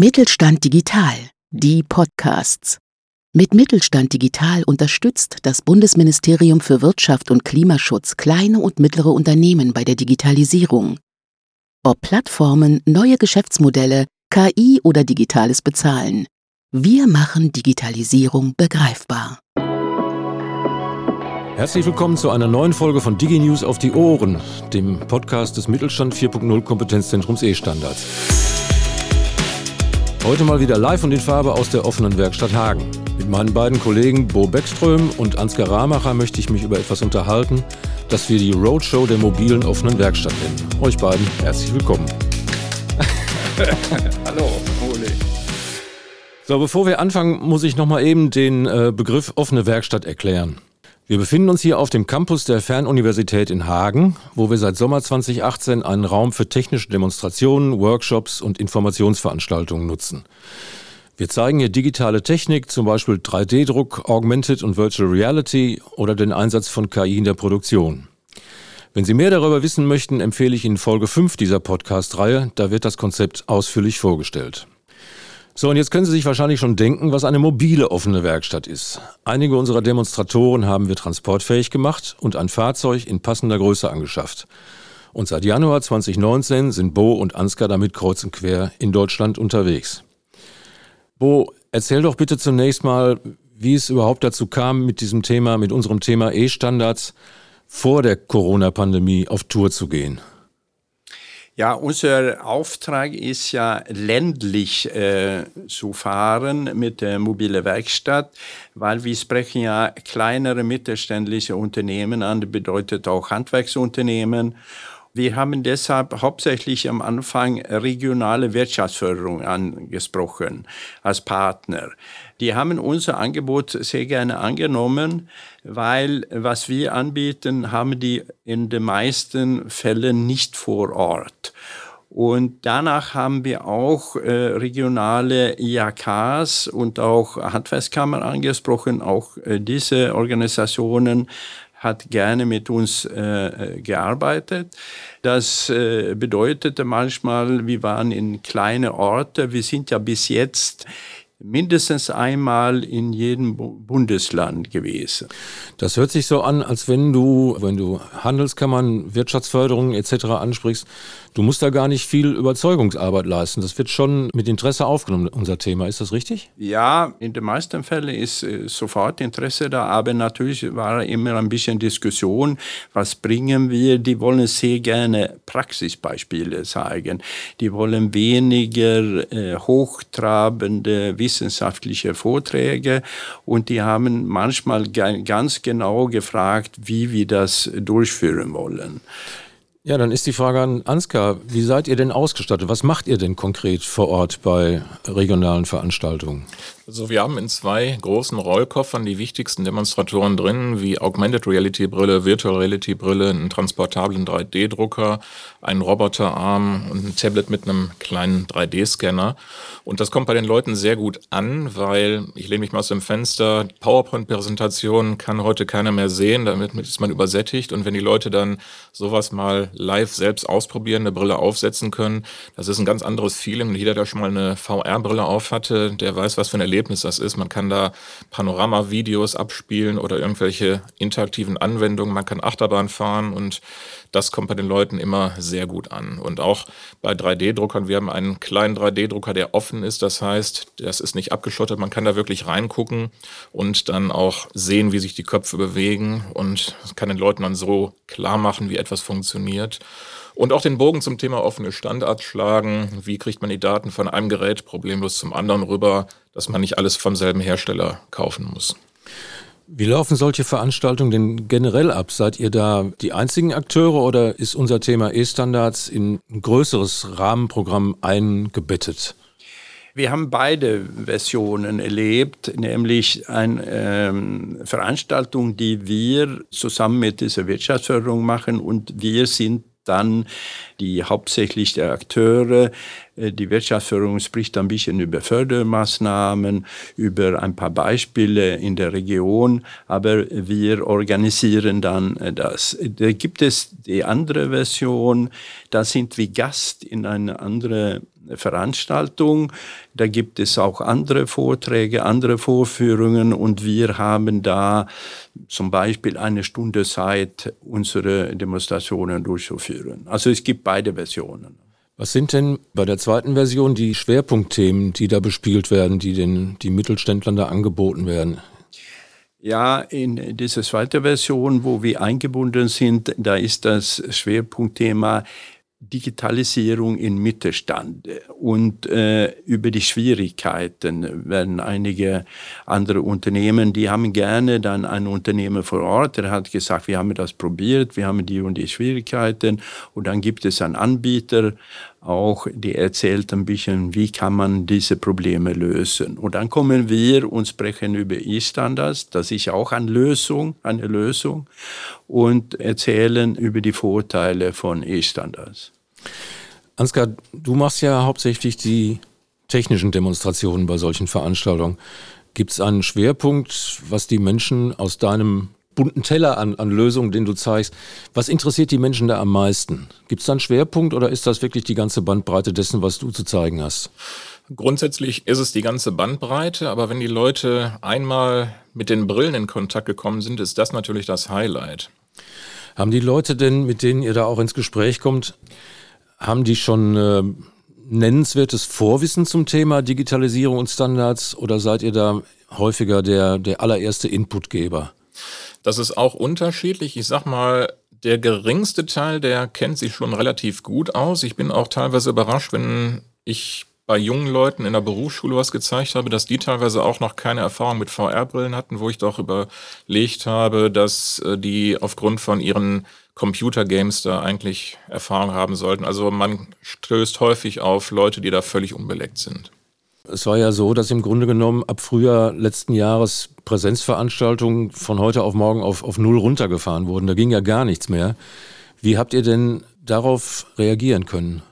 Mittelstand Digital, die Podcasts. Mit Mittelstand Digital unterstützt das Bundesministerium für Wirtschaft und Klimaschutz kleine und mittlere Unternehmen bei der Digitalisierung. Ob Plattformen, neue Geschäftsmodelle, KI oder digitales Bezahlen. Wir machen Digitalisierung begreifbar. Herzlich willkommen zu einer neuen Folge von DigiNews auf die Ohren, dem Podcast des Mittelstand 4.0 Kompetenzzentrums E-Standards. Heute mal wieder live und in Farbe aus der offenen Werkstatt Hagen. Mit meinen beiden Kollegen Bo Beckström und Ansgar Ramacher möchte ich mich über etwas unterhalten, das wir die Roadshow der mobilen offenen Werkstatt nennen. Euch beiden herzlich willkommen. Hallo, Ole. So, bevor wir anfangen, muss ich nochmal eben den äh, Begriff offene Werkstatt erklären. Wir befinden uns hier auf dem Campus der Fernuniversität in Hagen, wo wir seit Sommer 2018 einen Raum für technische Demonstrationen, Workshops und Informationsveranstaltungen nutzen. Wir zeigen hier digitale Technik, zum Beispiel 3D-Druck, Augmented und Virtual Reality oder den Einsatz von KI in der Produktion. Wenn Sie mehr darüber wissen möchten, empfehle ich Ihnen Folge 5 dieser Podcast-Reihe, da wird das Konzept ausführlich vorgestellt. So, und jetzt können Sie sich wahrscheinlich schon denken, was eine mobile offene Werkstatt ist. Einige unserer Demonstratoren haben wir transportfähig gemacht und ein Fahrzeug in passender Größe angeschafft. Und seit Januar 2019 sind Bo und Ansgar damit kreuz und quer in Deutschland unterwegs. Bo, erzähl doch bitte zunächst mal, wie es überhaupt dazu kam, mit diesem Thema, mit unserem Thema E-Standards vor der Corona-Pandemie auf Tour zu gehen. Ja, unser Auftrag ist ja ländlich äh, zu fahren mit der mobile Werkstatt, weil wir sprechen ja kleinere mittelständische Unternehmen an, bedeutet auch Handwerksunternehmen. Wir haben deshalb hauptsächlich am Anfang regionale Wirtschaftsförderung angesprochen als Partner. Die haben unser Angebot sehr gerne angenommen, weil was wir anbieten, haben die in den meisten Fällen nicht vor Ort. Und danach haben wir auch äh, regionale IAKs und auch Handwerkskammern angesprochen. Auch äh, diese Organisationen hat gerne mit uns äh, gearbeitet. Das äh, bedeutete manchmal, wir waren in kleine Orte. Wir sind ja bis jetzt mindestens einmal in jedem Bundesland gewesen. Das hört sich so an, als wenn du, wenn du Handelskammern, Wirtschaftsförderung etc. ansprichst, du musst da gar nicht viel Überzeugungsarbeit leisten. Das wird schon mit Interesse aufgenommen, unser Thema. Ist das richtig? Ja, in den meisten Fällen ist äh, sofort Interesse da, aber natürlich war immer ein bisschen Diskussion, was bringen wir. Die wollen sehr gerne Praxisbeispiele zeigen. Die wollen weniger äh, hochtrabende wissenschaftliche Vorträge und die haben manchmal ganz genau gefragt, wie wir das durchführen wollen. Ja, dann ist die Frage an Ansgar, wie seid ihr denn ausgestattet? Was macht ihr denn konkret vor Ort bei regionalen Veranstaltungen? Also wir haben in zwei großen Rollkoffern die wichtigsten Demonstratoren drin, wie Augmented Reality Brille, Virtual Reality Brille, einen transportablen 3D-Drucker, einen Roboterarm und ein Tablet mit einem kleinen 3D-Scanner. Und das kommt bei den Leuten sehr gut an, weil ich lehne mich mal aus dem Fenster, PowerPoint-Präsentation kann heute keiner mehr sehen, damit ist man übersättigt. Und wenn die Leute dann sowas mal live selbst ausprobieren, eine Brille aufsetzen können, das ist ein ganz anderes Feeling. Jeder, der schon mal eine VR-Brille auf hatte, der weiß, was für ein Erlebnis Erlebnis das ist. Man kann da Panorama-Videos abspielen oder irgendwelche interaktiven Anwendungen. Man kann Achterbahn fahren und das kommt bei den Leuten immer sehr gut an. Und auch bei 3D-Druckern, wir haben einen kleinen 3D-Drucker, der offen ist. Das heißt, das ist nicht abgeschottet. Man kann da wirklich reingucken und dann auch sehen, wie sich die Köpfe bewegen und kann den Leuten dann so klar machen, wie etwas funktioniert. Und auch den Bogen zum Thema offene Standards schlagen. Wie kriegt man die Daten von einem Gerät problemlos zum anderen rüber, dass man nicht alles vom selben Hersteller kaufen muss. Wie laufen solche Veranstaltungen denn generell ab? Seid ihr da die einzigen Akteure oder ist unser Thema E-Standards in ein größeres Rahmenprogramm eingebettet? Wir haben beide Versionen erlebt, nämlich eine ähm, Veranstaltung, die wir zusammen mit dieser Wirtschaftsförderung machen und wir sind dann die hauptsächlich der Akteure. Äh, die Wirtschaftsförderung spricht ein bisschen über Fördermaßnahmen, über ein paar Beispiele in der Region, aber wir organisieren dann äh, das. Da gibt es die andere Version, da sind wir Gast in einer anderen Veranstaltung. Da gibt es auch andere Vorträge, andere Vorführungen und wir haben da zum Beispiel eine Stunde Zeit, unsere Demonstrationen durchzuführen. Also es gibt beide Versionen. Was sind denn bei der zweiten Version die Schwerpunktthemen, die da bespielt werden, die den die Mittelständlern da angeboten werden? Ja, in dieser zweiten Version, wo wir eingebunden sind, da ist das Schwerpunktthema Digitalisierung im Mittelstand und äh, über die Schwierigkeiten werden einige andere Unternehmen, die haben gerne dann ein Unternehmen vor Ort, der hat gesagt, wir haben das probiert, wir haben die und die Schwierigkeiten. Und dann gibt es einen Anbieter auch, die erzählt ein bisschen, wie kann man diese Probleme lösen. Und dann kommen wir und sprechen über E-Standards, das ist auch eine Lösung, eine Lösung und erzählen über die Vorteile von E-Standards. Ansgar, du machst ja hauptsächlich die technischen Demonstrationen bei solchen Veranstaltungen. Gibt es einen Schwerpunkt, was die Menschen aus deinem bunten Teller an, an Lösungen, den du zeigst, was interessiert die Menschen da am meisten? Gibt es da einen Schwerpunkt oder ist das wirklich die ganze Bandbreite dessen, was du zu zeigen hast? Grundsätzlich ist es die ganze Bandbreite, aber wenn die Leute einmal mit den Brillen in Kontakt gekommen sind, ist das natürlich das Highlight. Haben die Leute denn, mit denen ihr da auch ins Gespräch kommt, haben die schon äh, nennenswertes Vorwissen zum Thema Digitalisierung und Standards oder seid ihr da häufiger der, der allererste Inputgeber? Das ist auch unterschiedlich. Ich sag mal, der geringste Teil, der kennt sich schon relativ gut aus. Ich bin auch teilweise überrascht, wenn ich bei jungen Leuten in der Berufsschule was gezeigt habe, dass die teilweise auch noch keine Erfahrung mit VR-Brillen hatten, wo ich doch überlegt habe, dass äh, die aufgrund von ihren Computergames da eigentlich Erfahrung haben sollten. Also man stößt häufig auf Leute, die da völlig unbeleckt sind. Es war ja so, dass im Grunde genommen ab Frühjahr letzten Jahres Präsenzveranstaltungen von heute auf morgen auf, auf Null runtergefahren wurden. Da ging ja gar nichts mehr. Wie habt ihr denn darauf reagieren können?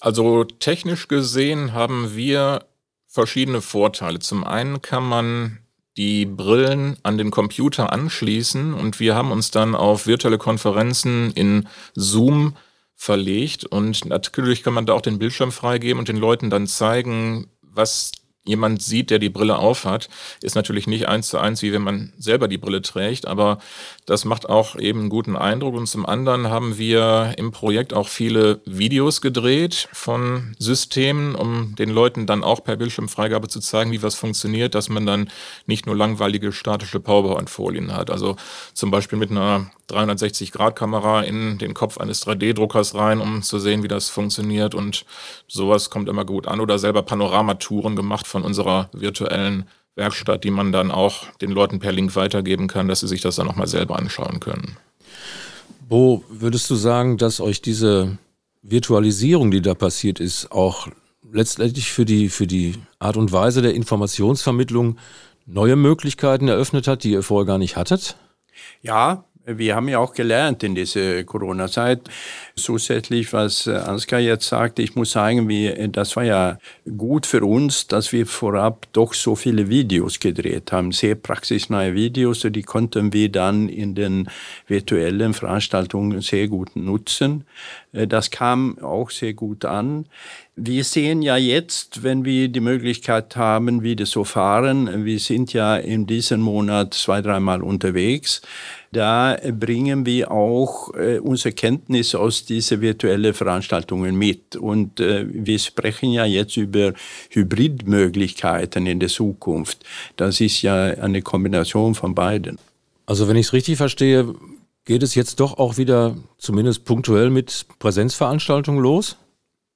Also technisch gesehen haben wir verschiedene Vorteile. Zum einen kann man die Brillen an den Computer anschließen und wir haben uns dann auf virtuelle Konferenzen in Zoom verlegt und natürlich kann man da auch den Bildschirm freigeben und den Leuten dann zeigen, was jemand sieht, der die Brille aufhat, ist natürlich nicht eins zu eins, wie wenn man selber die Brille trägt, aber das macht auch eben einen guten Eindruck. Und zum anderen haben wir im Projekt auch viele Videos gedreht von Systemen, um den Leuten dann auch per Bildschirmfreigabe zu zeigen, wie was funktioniert, dass man dann nicht nur langweilige statische PowerPoint-Folien hat. Also zum Beispiel mit einer 360-Grad-Kamera in den Kopf eines 3D-Druckers rein, um zu sehen, wie das funktioniert. Und sowas kommt immer gut an. Oder selber Panoramatouren gemacht von unserer virtuellen Werkstatt, die man dann auch den Leuten per Link weitergeben kann, dass sie sich das dann nochmal selber anschauen können. Wo würdest du sagen, dass euch diese Virtualisierung, die da passiert ist, auch letztendlich für die, für die Art und Weise der Informationsvermittlung neue Möglichkeiten eröffnet hat, die ihr vorher gar nicht hattet? Ja, wir haben ja auch gelernt in dieser Corona-Zeit. Zusätzlich, was äh, Ansgar jetzt sagte, ich muss sagen, wir, das war ja gut für uns, dass wir vorab doch so viele Videos gedreht haben, sehr praxisnahe Videos, die konnten wir dann in den virtuellen Veranstaltungen sehr gut nutzen. Äh, das kam auch sehr gut an. Wir sehen ja jetzt, wenn wir die Möglichkeit haben, wieder so fahren, wir sind ja in diesem Monat zwei, dreimal unterwegs, da bringen wir auch äh, unsere Kenntnis aus diesen virtuellen Veranstaltungen mit. Und äh, wir sprechen ja jetzt über Hybridmöglichkeiten in der Zukunft. Das ist ja eine Kombination von beiden. Also wenn ich es richtig verstehe, geht es jetzt doch auch wieder zumindest punktuell mit Präsenzveranstaltungen los?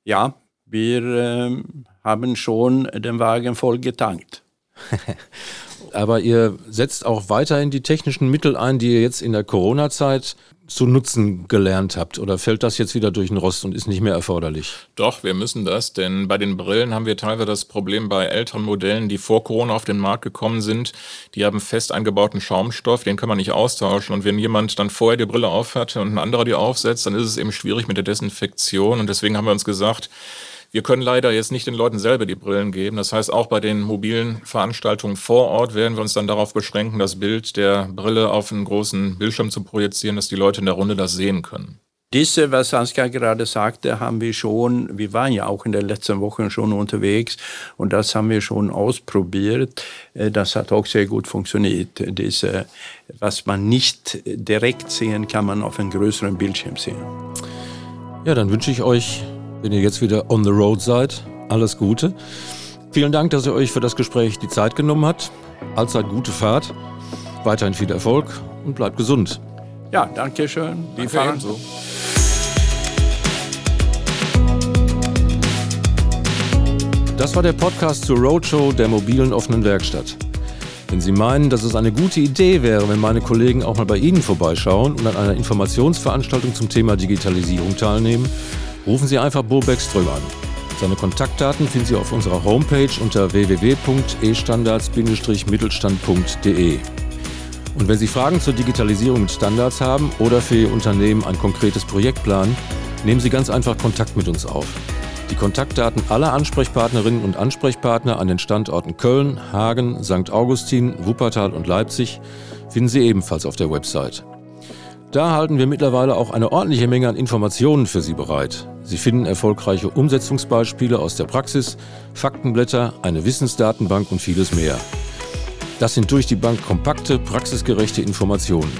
Ja, wir äh, haben schon den Wagen voll getankt. Aber ihr setzt auch weiterhin die technischen Mittel ein, die ihr jetzt in der Corona-Zeit zu nutzen gelernt habt? Oder fällt das jetzt wieder durch den Rost und ist nicht mehr erforderlich? Doch, wir müssen das, denn bei den Brillen haben wir teilweise das Problem bei älteren Modellen, die vor Corona auf den Markt gekommen sind. Die haben fest eingebauten Schaumstoff, den kann man nicht austauschen. Und wenn jemand dann vorher die Brille aufhat und ein anderer die aufsetzt, dann ist es eben schwierig mit der Desinfektion. Und deswegen haben wir uns gesagt, wir können leider jetzt nicht den Leuten selber die Brillen geben. Das heißt, auch bei den mobilen Veranstaltungen vor Ort werden wir uns dann darauf beschränken, das Bild der Brille auf einen großen Bildschirm zu projizieren, dass die Leute in der Runde das sehen können. Diese, was Ansgar gerade sagte, haben wir schon, wir waren ja auch in den letzten Wochen schon unterwegs und das haben wir schon ausprobiert. Äh, das hat auch sehr gut funktioniert. Diese, was man nicht direkt sehen kann, man auf einem größeren Bildschirm sehen. Ja, dann wünsche ich euch, wenn ihr jetzt wieder on the road seid, alles Gute. Vielen Dank, dass ihr euch für das Gespräch die Zeit genommen habt. Allzeit gute Fahrt, weiterhin viel Erfolg und bleibt gesund. Ja, danke schön. Die fahren so. Das war der Podcast zur Roadshow der mobilen offenen Werkstatt. Wenn Sie meinen, dass es eine gute Idee wäre, wenn meine Kollegen auch mal bei Ihnen vorbeischauen und an einer Informationsveranstaltung zum Thema Digitalisierung teilnehmen, rufen Sie einfach Bo Beckström an. Seine Kontaktdaten finden Sie auf unserer Homepage unter www.estandards-mittelstand.de. Und wenn Sie Fragen zur Digitalisierung mit Standards haben oder für Ihr Unternehmen ein konkretes Projekt planen, nehmen Sie ganz einfach Kontakt mit uns auf. Die Kontaktdaten aller Ansprechpartnerinnen und Ansprechpartner an den Standorten Köln, Hagen, St. Augustin, Wuppertal und Leipzig finden Sie ebenfalls auf der Website. Da halten wir mittlerweile auch eine ordentliche Menge an Informationen für Sie bereit. Sie finden erfolgreiche Umsetzungsbeispiele aus der Praxis, Faktenblätter, eine Wissensdatenbank und vieles mehr. Das sind durch die Bank kompakte, praxisgerechte Informationen.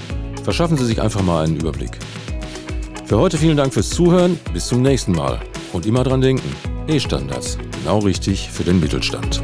Verschaffen Sie sich einfach mal einen Überblick. Für heute vielen Dank fürs Zuhören. Bis zum nächsten Mal. Und immer dran denken, E-Standards, genau richtig für den Mittelstand.